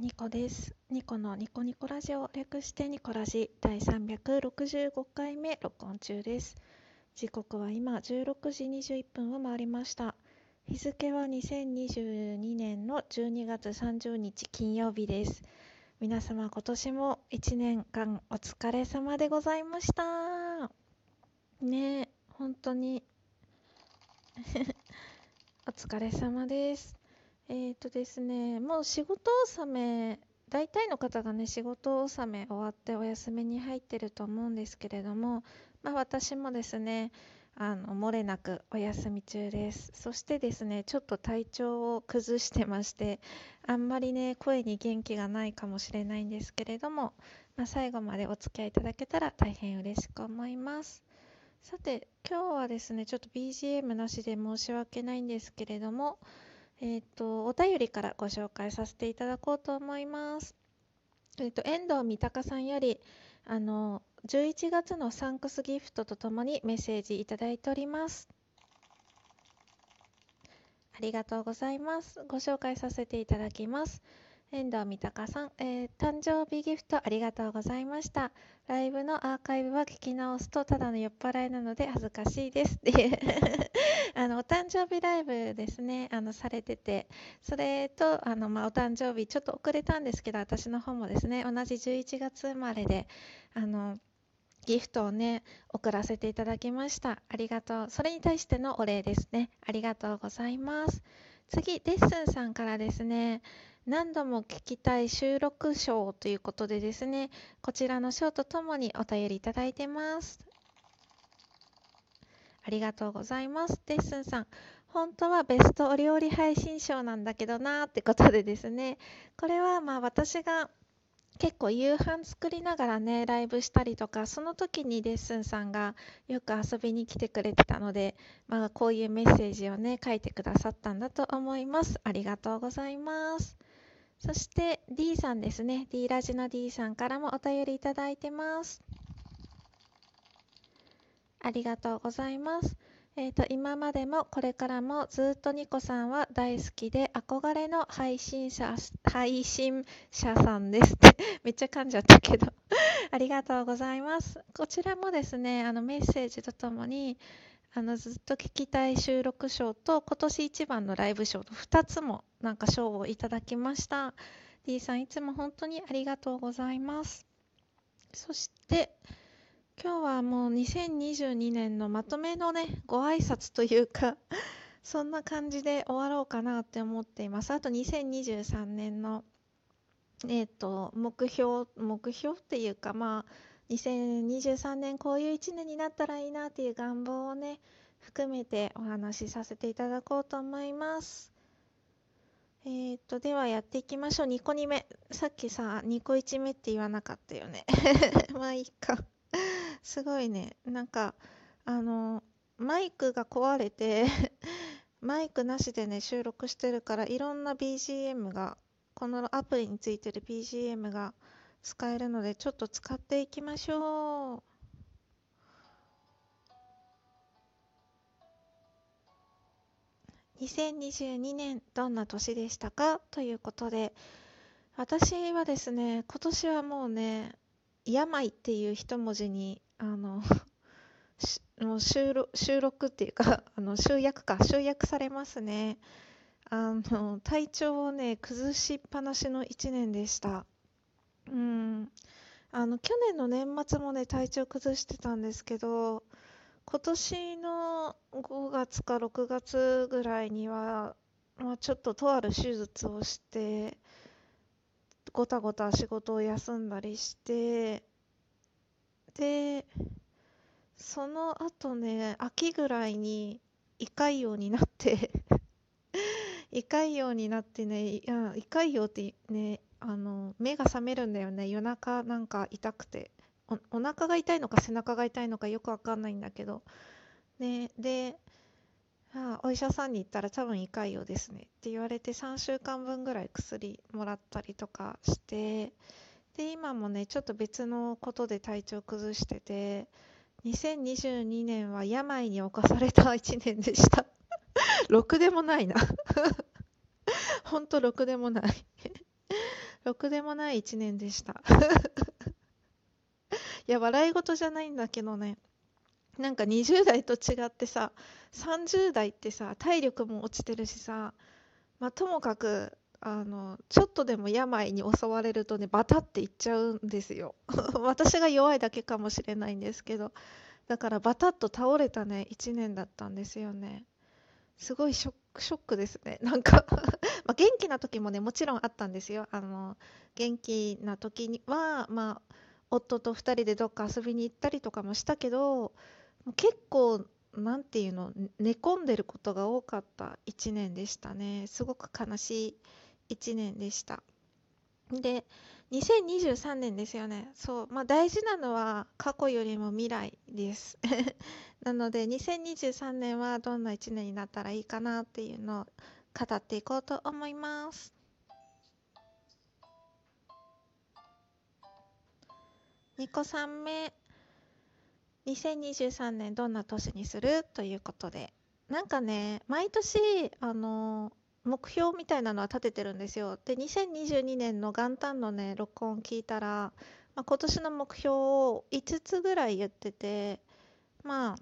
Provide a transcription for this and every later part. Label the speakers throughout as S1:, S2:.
S1: ニコです。ニコのニコニコラジオ略してニコラジ第365回目録音中です。時刻は今16時21分を回りました。日付は2022年の12月30日金曜日です。皆様今年も1年間お疲れ様でございました。ねえ、本当に お疲れ様です。えーとですね、もう仕事納め、大体の方がね、仕事納め終わってお休みに入ってると思うんですけれども、まあ私もですね、あの、漏れなくお休み中です。そしてですね、ちょっと体調を崩してまして、あんまりね、声に元気がないかもしれないんですけれども、まあ最後までお付き合いいただけたら大変嬉しく思います。さて、今日はですね、ちょっと BGM なしで申し訳ないんですけれども、えっ、と、お便りからご紹介させていただこうと思います。えっ、と、遠藤三鷹さんより、あの、11月のサンクスギフトとともにメッセージいただいております。ありがとうございます。ご紹介させていただきます。遠藤三鷹さん、えー誕生日ギフトありがとうございました。ライブのアーカイブは聞き直すとただの酔っ払いなので恥ずかしいです。っていうあのお誕生日ライブですね。あのされてて。それとあの、まあ、お誕生日ちょっと遅れたんですけど私の方もですね同じ11月生まれであのギフトをね送らせていただきました。ありがとう。それに対してのお礼ですね。ありがとうございます。次レッスンさんからですね何度も聞きたい収録賞ということでですねこちらの賞とともにお便りいただいてますありがとうございます。レッスンさん、本当はベストお料理配信賞なんだけどなーってことでですね、これはまあ私が結構夕飯作りながらね、ライブしたりとか、その時にレッスンさんがよく遊びに来てくれてたので、まあこういうメッセージをね、書いてくださったんだと思います。ありがとうございます。そして D さんですね、D ラジの D さんからもお便りいただいてます。ありがとうございます。えっ、と、今までもこれからもずっとニコさんは大好きで憧れの配信者、配信者さんですって めっちゃ噛んじゃったけど ありがとうございます。こちらもですね、あのメッセージとともに、あのずっと聞きたい収録賞と今年一番のライブ賞と2つもなんか賞をいただきました。D さんいつも本当にありがとうございます。そして、今日はもう2022年のまとめのね、ご挨拶というか、そんな感じで終わろうかなって思っています。あと2023年の、えっ、と、目標、目標っていうか、まあ、2023年こういう1年になったらいいなっていう願望をね、含めてお話しさせていただこうと思います。えっ、と、ではやっていきましょう。2個2目。さっきさ、2個1目って言わなかったよね。まあいいか。すごいね。なんか、あの、マイクが壊れて マイクなしでね、収録してるから、いろんな BGM が、このアプリについてる BGM が使えるので、ちょっと使っていきましょう。2022年どんな年でしたか？ということで、私はですね、今年はもうね、病っていう一文字に、あの、もう収録収録っていうか、あの集約か、集約されますね。あの、体調をね、崩しっぱなしの一年でした。うん。あの、去年の年末もね、体調崩してたんですけど、今年の5月か6月ぐらいには、まあ、ちょっととある手術をして、ごたごた仕事を休んだりして、で、その後ね、秋ぐらいに胃潰瘍になって胃潰瘍になってね、胃潰瘍ってね、あの、目が覚めるんだよね。夜中なんか痛くて。お、お腹が痛いのか背中が痛いのかよくわかんないんだけど。ね、で、あお医者さんに行ったら多分胃潰瘍ですねって言われて3週間分ぐらい薬もらったりとかして、で、今もね、ちょっと別のことで体調崩してて、2022年は病に侵された 1年でした。ろくでもないな。ほんとろくでもない。ろくでもない1年でしたいや笑い事じゃないんだけどねなんか20代と違ってさ30代ってさ体力も落ちてるしさまあともかくあのちょっとでも病に襲われるとねバタっていっちゃうんですよ。私が弱いだけかもしれないんですけど。だからバタッと倒れたね1年だったんですよね。すごいショックショックですね。なんか ま元気な時もねもちろんあったんですよ。あの元気な時にはまあ夫と2人でどっか遊びに行ったりとかもしたけど結構何て言うの寝込んでることが多かった1年でしたね。すごく悲しい1年でした。で2023年ですよね。そうまあ大事なのは過去よりも未来です。なので2023年はどんな1年になったらいいかなっていうのを語っていこうと思います。2個3目2023年どんな年にする？ということで。なんかね毎年あの目標みたいなのは立ててるんですよ。で2022年の元旦のね録音聞いたら、まあ、今年の目標を5つぐらい言っててまあ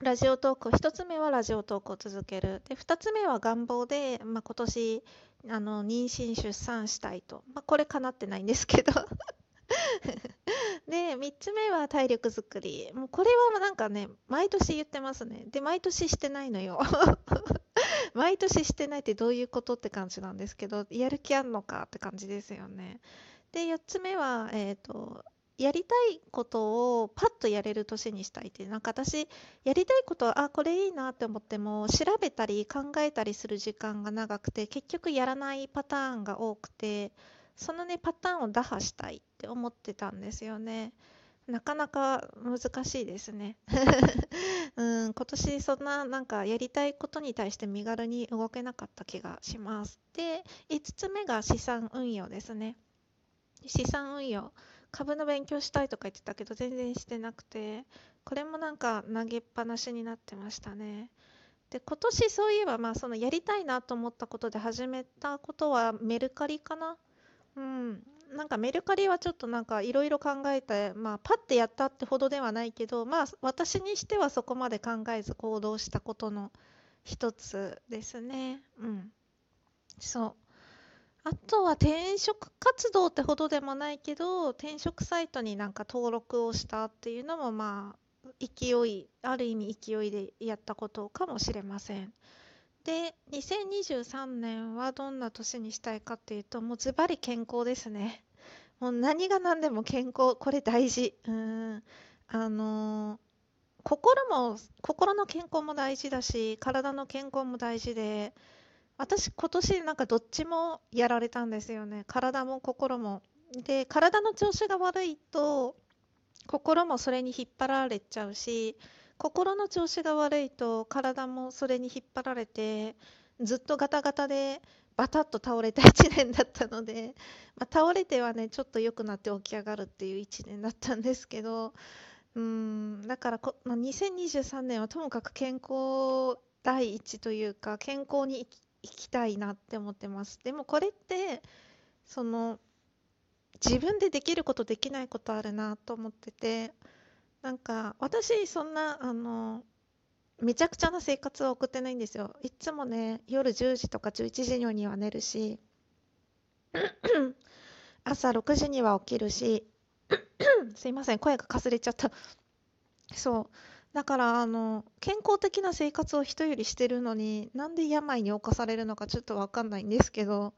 S1: ラジオトーク1つ目はラジオトークを続ける。で2つ目は願望で、まあ、今年あの妊娠出産したいと、まあ、これかなってないんですけど。で3つ目は体力づくり。もうこれはなんかね毎年言ってますね。で毎年してないのよ。毎年してないってどういうことって感じなんですけどやる気あんのかって感じですよね。で4つ目はえっ、ー、とやりたいことをパッとやれる年にしたいって。なんか私やりたいことはあこれいいなって思っても調べたり考えたりする時間が長くて結局やらないパターンが多くてそのねパターンを打破したいって思ってたんですよね。なかなか難しいですね。うん今年そんななんかやりたいことに対して身軽に動けなかった気がします。で5つ目が資産運用ですね。資産運用。株の勉強したいとか言ってたけど全然してなくてこれもなんか投げっぱなしになってましたね。で今年そういえばまあそのやりたいなと思ったことで始めたことはメルカリかな。うん、なんかメルカリはちょっとなんかいろいろ考えて、まあ、パッてやったってほどではないけど、まあ、私にしてはそこまで考えず行動したことの一つですね。うん。そう。あとは転職活動ってほどでもないけど、転職サイトになんか登録をしたっていうのも、まあ、勢い、ある意味勢いでやったことかもしれません。で2023年はどんな年にしたいかっていうともうズバリ健康ですね。もう何が何でも健康これ大事。うん。あのー、心も心の健康も大事だし体の健康も大事で私今年なんかどっちもやられたんですよね。体も心も。で体の調子が悪いと心もそれに引っ張られちゃうし心の調子が悪いと体もそれに引っ張られてずっとガタガタでバタッと倒れた1年だったので、まあ、倒れてはねちょっと良くなって起き上がるっていう1年だったんですけどうんだからこ、まあ、2023年はともかく健康第一というか健康に生きたいなって思ってます。でもこれってその自分でできることできないことあるなと思っててなんか私そんなあのめちゃくちゃな生活は送ってないんですよ。いつもね夜10時とか11時には寝るし 朝6時には起きるし すいません声がかすれちゃった。そう。だからあの健康的な生活を人よりしてるのになんで病に侵されるのかちょっと分かんないんですけど、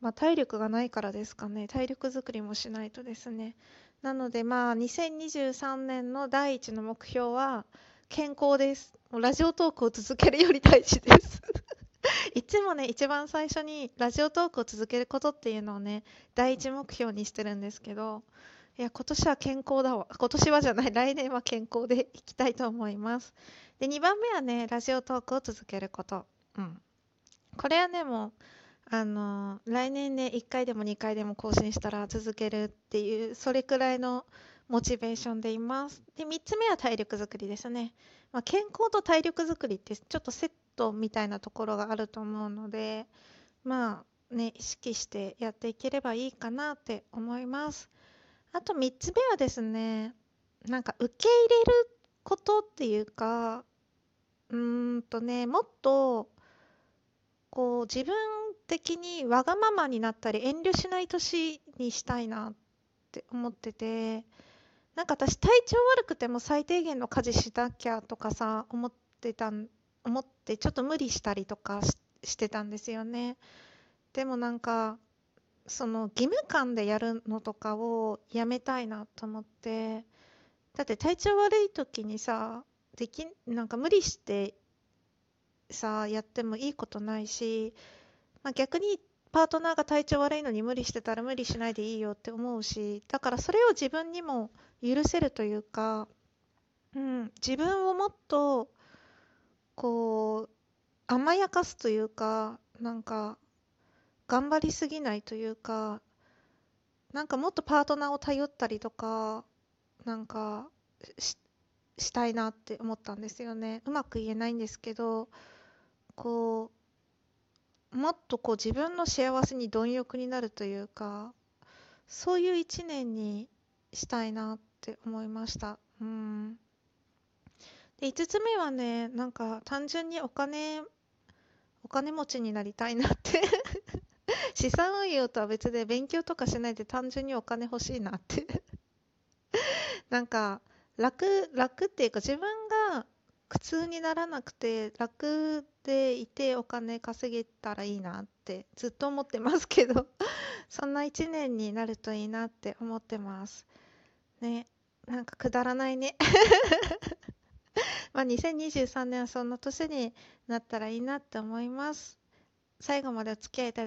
S1: まあ、体力がないからですかね。体力づくりもしないとですね。なのでまあ2023年の第一の目標は健康です。もうラジオトークを続けるより大事です いつもね、一番最初にラジオトークを続けることっていうのをね、第一目標にしてるんですけど、いや、今年は健康だわ。今年はじゃない、来年は健康でいきたいと思います。で、2番目はね、ラジオトークを続けること。うん。これはね、もう、あの来年ね1回でも2回でも更新したら続けるっていうそれくらいのモチベーションでいますで3つ目は体力づくりですね、まあ、健康と体力づくりってちょっとセットみたいなところがあると思うのでまあね、意識してやっていければいいかなって思います。あと3つ目はですね、なんか受け入れることっていうか、うーんとね、もっと、こう自分的にわがままになったり遠慮しない年にしたいなって思ってて、なんか私体調悪くても最低限の家事しなきゃとかさ、思ってた、思ってちょっと無理したりとかしてたんですよね。でもなんか、その義務感でやるのとかをやめたいなと思って、だって体調悪い時にさ、でき、なんか無理してさ、やってもいいことないし、まあ、逆にパートナーが体調悪いのに無理してたら無理しないでいいよって思うし、だからそれを自分にも許せるというか、うん、自分をもっと、こう、甘やかすというか、なんか、頑張りすぎないというか、なんかもっとパートナーを頼ったりとか、なんかし、したいなって思ったんですよね。うまく言えないんですけど、こう、もっとこう自分の幸せに貪欲になるというか、そういう一年にしたいなって思いました。うん。で、5つ目はね、なんか単純にお金、お金持ちになりたいなって 資産運用とは別で勉強とかしないで単純にお金欲しいなってなんか楽楽っていうか自分苦痛にならなくて楽でいてお金稼げたらいいなってずっと思ってますけど そんな一年になるといいなって思ってます。ねなんかくだらないね。まあ2023年はそんな年になったらいいなって思います。最後までお付き合いいただ